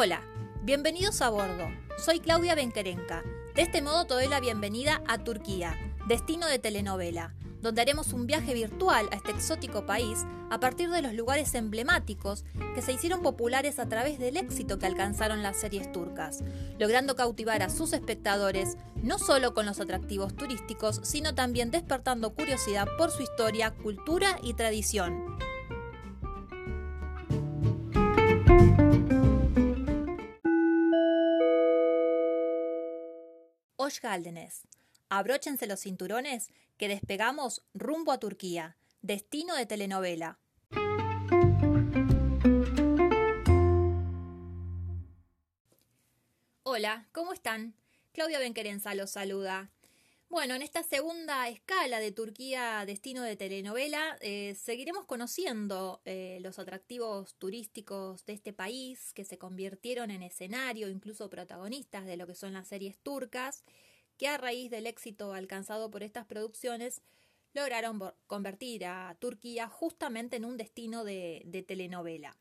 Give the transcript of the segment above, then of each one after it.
Hola, bienvenidos a bordo. Soy Claudia Benquerenca. De este modo te doy la bienvenida a Turquía, destino de telenovela, donde haremos un viaje virtual a este exótico país a partir de los lugares emblemáticos que se hicieron populares a través del éxito que alcanzaron las series turcas, logrando cautivar a sus espectadores no solo con los atractivos turísticos, sino también despertando curiosidad por su historia, cultura y tradición. Hoş Abróchense los cinturones que despegamos rumbo a Turquía, destino de telenovela. Hola, ¿cómo están? Claudia Benquerenza los saluda. Bueno, en esta segunda escala de Turquía, destino de telenovela, eh, seguiremos conociendo eh, los atractivos turísticos de este país que se convirtieron en escenario, incluso protagonistas de lo que son las series turcas que a raíz del éxito alcanzado por estas producciones lograron convertir a Turquía justamente en un destino de, telenovela.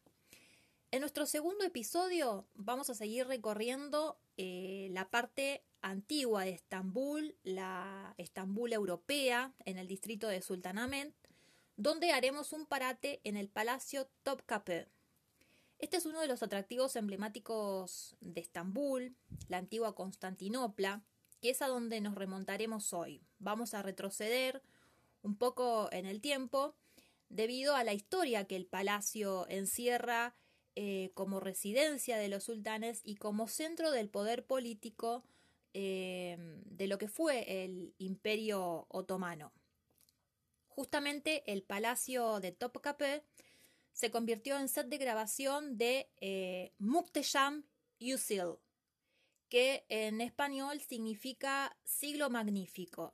En nuestro segundo episodio vamos a seguir recorriendo eh, la parte antigua de Estambul, la Estambul europea, en el distrito de Sultanahmet, donde haremos un parate en el Palacio Topkapi. Este es uno de los atractivos emblemáticos de Estambul, la antigua Constantinopla, que es a donde nos remontaremos hoy. Vamos a retroceder un poco en el tiempo debido a la historia que el palacio encierra eh, como residencia de los sultanes y como centro del poder político eh, de lo que fue el imperio otomano. Justamente el palacio de Topkapi se convirtió en set de grabación de eh, Muktesham Yusil, que en español significa siglo magnífico,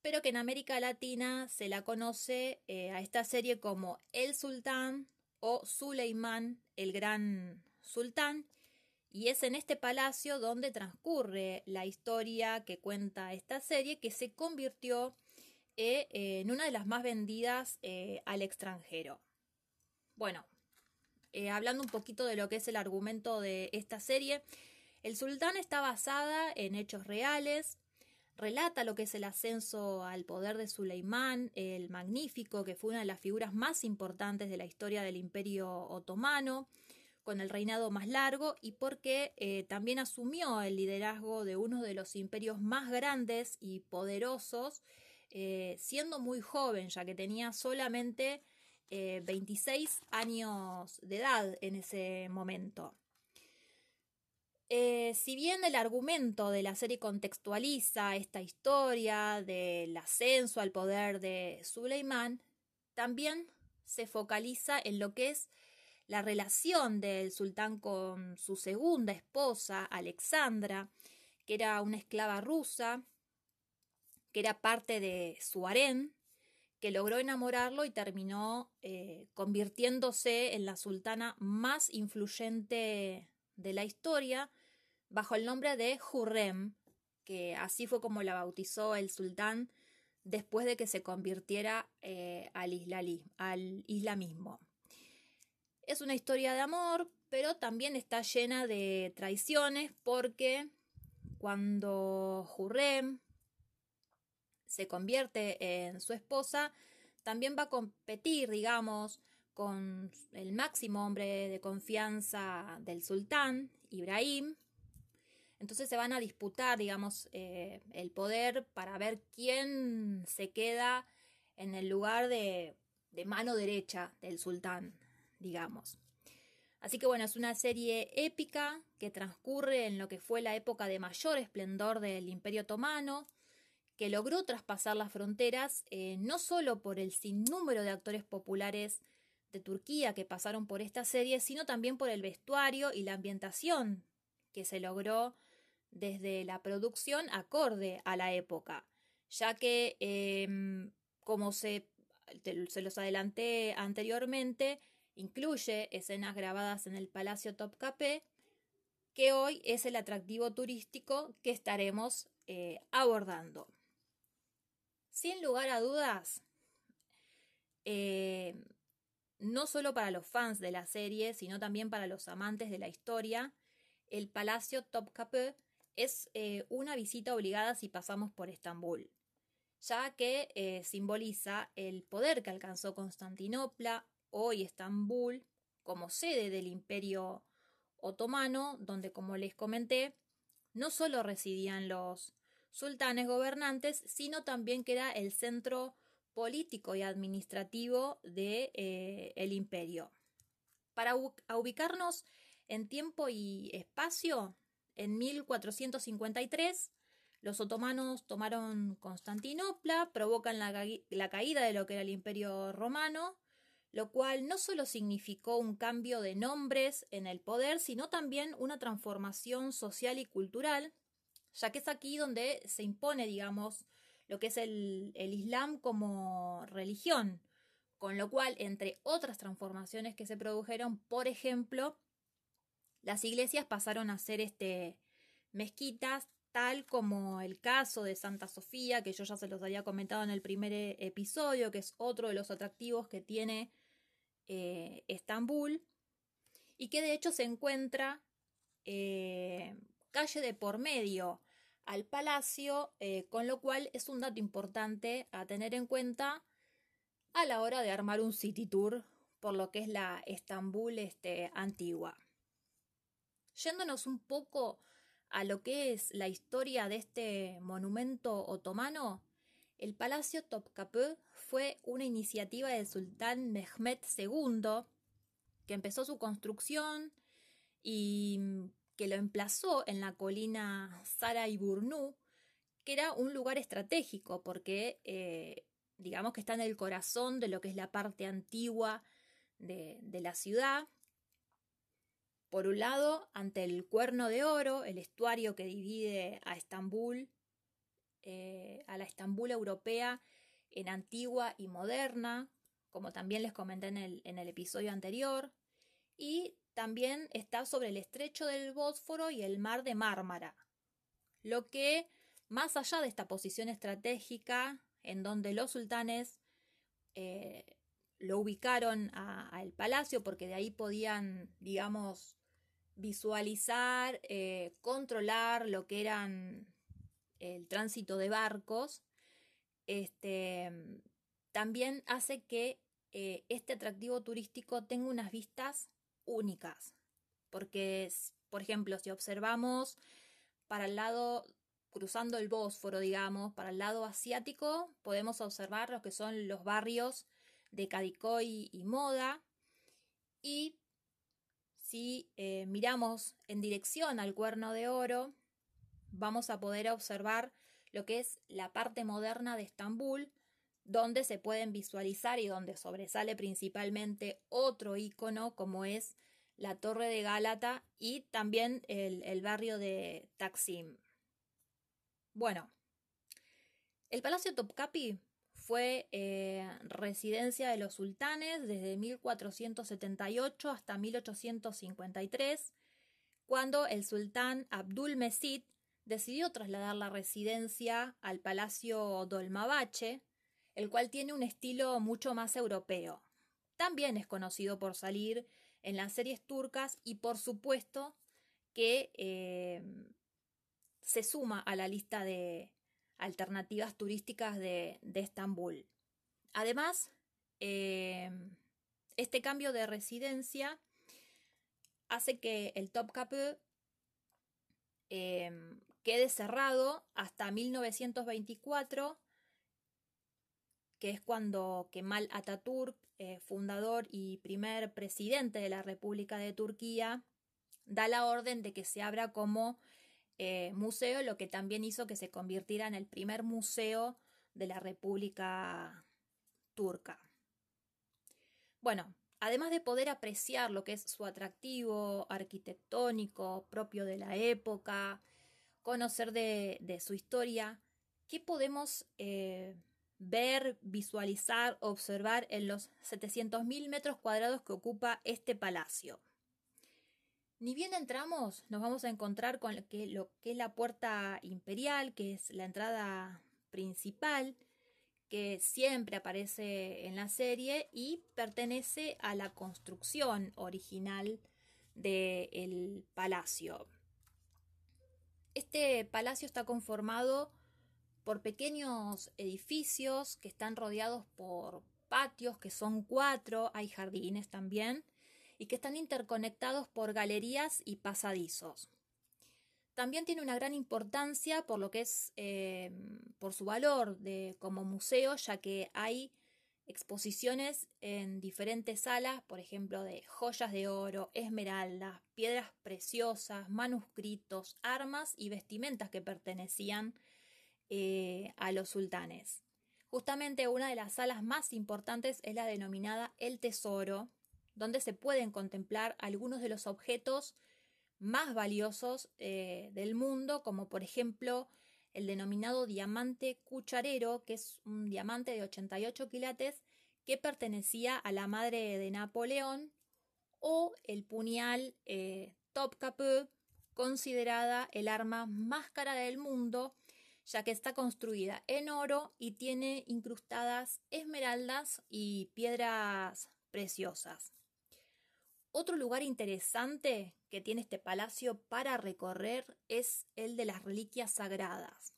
pero que en América Latina se la conoce eh, a esta serie como El Sultán o Suleimán, el gran sultán, y es en este palacio donde transcurre la historia que cuenta esta serie, que se convirtió eh, en una de las más vendidas eh, al extranjero. Bueno, hablando un poquito de lo que es el argumento de esta serie, el sultán está basada en hechos reales, relata lo que es el ascenso al poder de Suleimán, el magnífico, que fue una de las figuras más importantes de la historia del imperio otomano, con el reinado más largo y porque eh, también asumió el liderazgo de uno de los imperios más grandes y poderosos, eh, siendo muy joven, ya que tenía solamente 26 eh, años de edad en ese momento. Si bien el argumento de la serie contextualiza esta historia del ascenso al poder de Suleimán, también se focaliza en lo que es la relación del sultán con su segunda esposa, Alexandra, que era una esclava rusa, que era parte de su harén, que logró enamorarlo y terminó eh, convirtiéndose en la sultana más influyente de la historia, bajo el nombre de Hurrem, que así fue como la bautizó el sultán después de que se convirtiera eh, al, al islamismo. Es una historia de amor, pero también está llena de traiciones porque cuando Hurrem se convierte en su esposa, también va a competir, digamos, con el máximo hombre de confianza del sultán, Ibrahim, entonces se van a disputar, digamos, eh, el poder para ver quién se queda en el lugar de, de mano derecha del sultán, digamos. Así que bueno, es una serie épica que transcurre en lo que fue la época de mayor esplendor del Imperio Otomano, que logró traspasar las fronteras eh, no solo por el sinnúmero de actores populares de Turquía que pasaron por esta serie, sino también por el vestuario y la ambientación que se logró desde la producción acorde a la época, ya que, em, como se, se los adelanté anteriormente, incluye escenas grabadas en el Palacio Topkapi, que hoy es el atractivo turístico que estaremos eh, abordando. Sin lugar a dudas, eh, no solo para los fans de la serie, sino también para los amantes de la historia, el Palacio Topkapı es eh, una visita obligada si pasamos por Estambul, ya que simboliza el poder que alcanzó Constantinopla, hoy Estambul, como sede del Imperio Otomano, donde, como les comenté, no solo residían los sultanes gobernantes, sino también que era el centro político y administrativo del de, eh, imperio. Para ubicarnos en tiempo y espacio, en 1453 los otomanos tomaron Constantinopla, provocan la, caída de lo que era el imperio romano, lo cual no solo significó un cambio de nombres en el poder, sino también una transformación social y cultural, ya que es aquí donde se impone, digamos, lo que es el, el Islam como religión, con lo cual, entre otras transformaciones que se produjeron, por ejemplo, las iglesias pasaron a ser este, mezquitas, tal como el caso de Santa Sofía, que yo ya se los había comentado en el primer e, episodio, que es otro de los atractivos que tiene eh, Estambul, y que de hecho se encuentra eh, calle de por medio al palacio, eh, con lo cual es un dato importante a tener en cuenta a la hora de armar un city tour por lo que es la Estambul este, antigua. Yéndonos un poco a lo que es la historia de este monumento otomano, el Palacio Topkapı fue una iniciativa del sultán Mehmed II, que empezó su construcción y que lo emplazó en la colina Sarayburnu, que era un lugar estratégico porque eh, digamos que está en el corazón de lo que es la parte antigua de la ciudad. Por un lado, ante el Cuerno de Oro, el estuario que divide a Estambul, eh, a la Estambul europea en antigua y moderna, como también les comenté en el, en el episodio anterior, y también está sobre el estrecho del Bósforo y el mar de Mármara, lo que, más allá de esta posición estratégica, en donde los sultanes eh, lo ubicaron al palacio, porque de ahí podían, digamos, visualizar, eh, controlar lo que eran el tránsito de barcos, este, también hace que eh, este atractivo turístico tenga unas vistas únicas. Porque, por ejemplo, si observamos para el lado, cruzando el Bósforo, digamos, para el lado asiático, podemos observar lo que son los barrios de Cadicoy y Moda. Y si eh, miramos en dirección al cuerno de oro, vamos a poder observar lo que es la parte moderna de Estambul, donde se pueden visualizar y donde sobresale principalmente otro icono como es la Torre de Gálata y también el, el barrio de Taksim. Bueno, el Palacio Topkapi fue eh, residencia de los sultanes desde 1478 hasta 1853, cuando el sultán Abdul Mesid decidió trasladar la residencia al Palacio Dolmabache, el cual tiene un estilo mucho más europeo. También es conocido por salir en las series turcas y por supuesto que eh, se suma a la lista de, alternativas turísticas de, Estambul. Además, eh, este cambio de residencia hace que el Topkapı eh, quede cerrado hasta 1924, que es cuando Kemal Atatürk, eh, fundador y primer presidente de la República de Turquía, da la orden de que se abra como eh, museo, lo que también hizo que se convirtiera en el primer museo de la República Turca. Bueno, además de poder apreciar lo que es su atractivo arquitectónico propio de la época, conocer de, su historia, ¿qué podemos eh, ver, visualizar, observar en los 700.000 metros cuadrados que ocupa este palacio? Ni bien entramos, nos vamos a encontrar con lo que, lo que es la puerta imperial, que es la entrada principal, que siempre aparece en la serie y pertenece a la construcción original del palacio. Este palacio está conformado por pequeños edificios que están rodeados por patios, que son cuatro, hay jardines también, y que están interconectados por galerías y pasadizos. También tiene una gran importancia por lo que es eh, por su valor de, como museo, ya que hay exposiciones en diferentes salas, por ejemplo, de joyas de oro, esmeraldas, piedras preciosas, manuscritos, armas y vestimentas que pertenecían eh, a los sultanes. Justamente una de las salas más importantes es la denominada El Tesoro, donde se pueden contemplar algunos de los objetos más valiosos eh, del mundo, como por ejemplo el denominado diamante cucharero, que es un diamante de 88 quilates que pertenecía a la madre de Napoleón, o el puñal eh, Topkapi, considerada el arma más cara del mundo, ya que está construida en oro y tiene incrustadas esmeraldas y piedras preciosas. Otro lugar interesante que tiene este palacio para recorrer es el de las reliquias sagradas,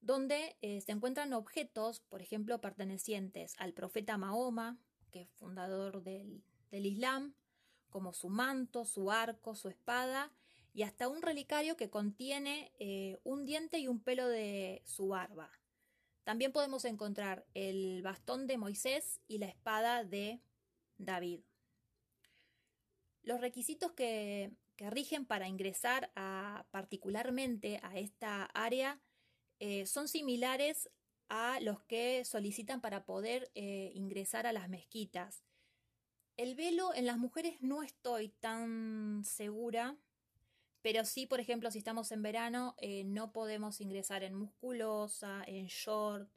donde eh, se encuentran objetos, por ejemplo, pertenecientes al profeta Mahoma, que es fundador del, Islam, como su manto, su arco, su espada, y hasta un relicario que contiene eh, un diente y un pelo de su barba. También podemos encontrar el bastón de Moisés y la espada de David. Los requisitos que, rigen para ingresar particularmente a esta área eh, son similares a los que solicitan para poder eh, ingresar a las mezquitas. El velo en las mujeres no estoy tan segura, pero sí, por ejemplo, si estamos en verano, eh, no podemos ingresar en musculosa, en short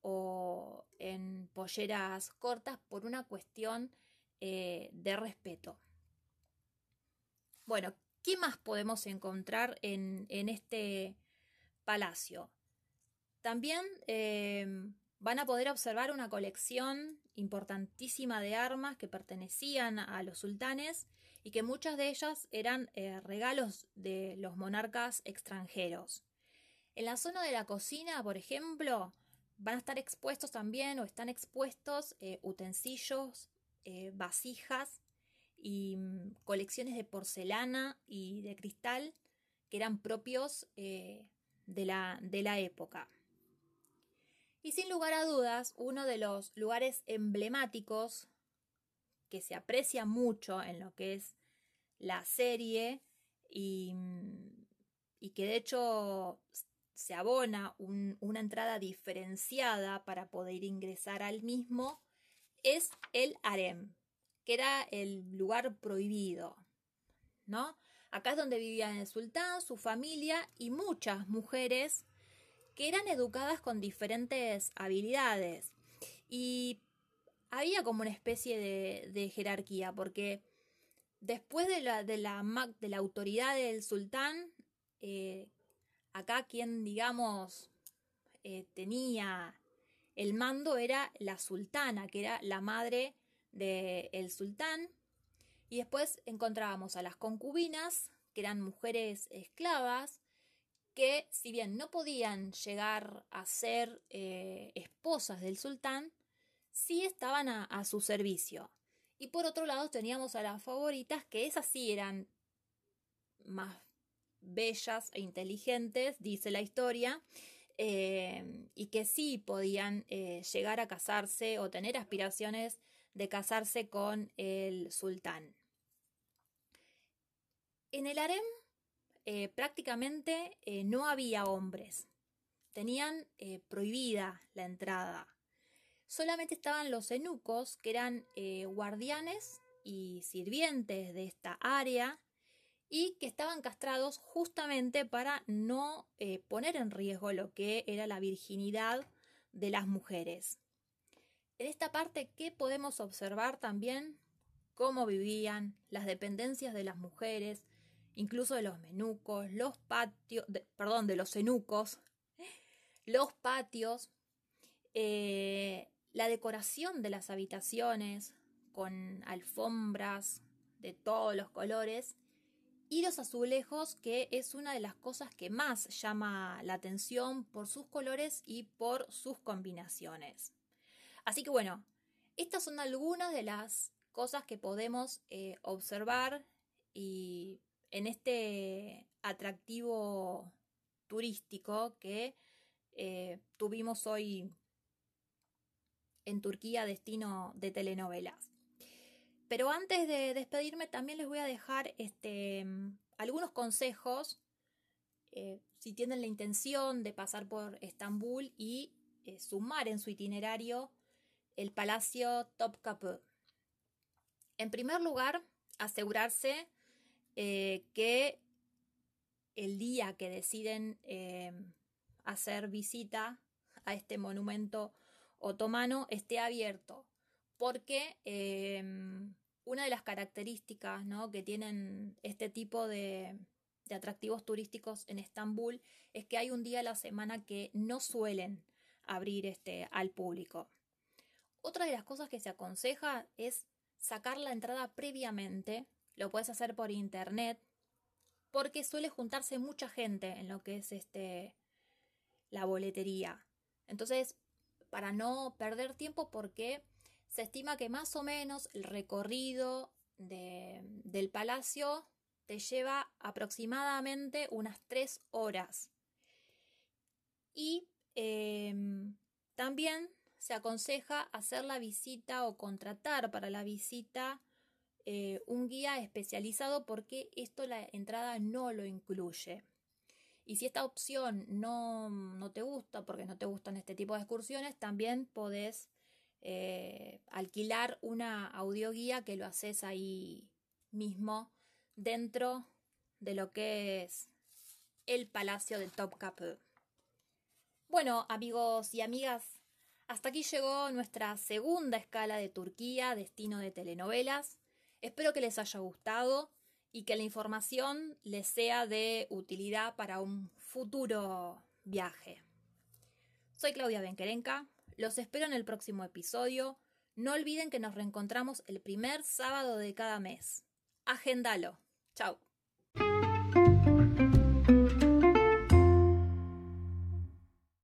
o en polleras cortas por una cuestión de respeto. Bueno, ¿qué más podemos encontrar en, este palacio? También em, van a poder observar una colección importantísima de armas que pertenecían a los sultanes y que muchas de ellas eran eh, regalos de los monarcas extranjeros. En la zona de la cocina, por ejemplo, van a estar expuestos también o están expuestos eh, utensilios, eh, vasijas y mm, colecciones de porcelana y de cristal que eran propios eh, de, la, de la época. Y sin lugar a dudas, uno de los lugares emblemáticos que se aprecia mucho en lo que es la serie y, mm, que de hecho se abona una entrada diferenciada para poder ingresar al mismo es el harem que era el lugar prohibido, ¿no? Acá es donde vivían el sultán, su familia y muchas mujeres que eran educadas con diferentes habilidades. Y había como una especie de, jerarquía, porque después de la, de la, de la autoridad del sultán, eh, acá quien, digamos, eh, tenía el mando era la sultana, que era la madre del sultán. Y después encontrábamos a las concubinas, que eran mujeres esclavas, que si bien no podían llegar a ser eh, esposas del sultán, sí estaban a, su servicio. Y por otro lado teníamos a las favoritas, que esas sí eran más bellas e inteligentes, dice la historia, eh, y que sí podían eh, llegar a casarse o tener aspiraciones de casarse con el sultán. En el harem eh, prácticamente eh, no había hombres. Tenían eh, prohibida la entrada. Solamente estaban los eunucos, que eran guardianes y sirvientes de esta área, y que estaban castrados justamente para no poner en riesgo lo que era la virginidad de las mujeres. En esta parte, ¿qué podemos observar también? Cómo vivían las dependencias de las mujeres, incluso de los menucos, los patios, perdón, de los enucos, los patios, eh, la decoración de las habitaciones con alfombras de todos los colores y los azulejos, que es una de las cosas que más llama la atención por sus colores y por sus combinaciones. Así que bueno, estas son algunas de las cosas que podemos eh, observar y en este atractivo turístico que eh, tuvimos hoy en Turquía, destino de telenovelas. Pero antes de despedirme también les voy a dejar este, algunos consejos eh, si tienen la intención de pasar por Estambul y sumar en su itinerario el Palacio Topkapı. En primer lugar, asegurarse eh, que el día que deciden hacer visita a este monumento otomano esté abierto porque em, una de las características que tienen este tipo de, atractivos turísticos en Estambul es que hay un día a la semana que no suelen abrir este, al público. Otra de las cosas que se aconseja es sacar la entrada previamente, lo puedes hacer por internet, porque suele juntarse mucha gente en lo que es este, la boletería. Entonces, para no perder tiempo, porque se estima que más o menos el recorrido del palacio te lleva aproximadamente unas tres horas. Y em, también se aconseja hacer la visita o contratar para la visita eh, un guía especializado porque esto la entrada no lo incluye. Y si esta opción no, no te gusta, porque no te gustan este tipo de excursiones, también podés eh, alquilar una audioguía que lo haces ahí mismo dentro de lo que es el Palacio de Topkapi. Bueno, amigos y amigas, hasta aquí llegó nuestra segunda escala de Turquía, destino de telenovelas. Espero que les haya gustado y que la información les sea de utilidad para un futuro viaje. Soy Claudia Benquerenca los espero en el próximo episodio. No olviden que nos reencontramos el primer sábado de cada mes. Agéndalo. Chao.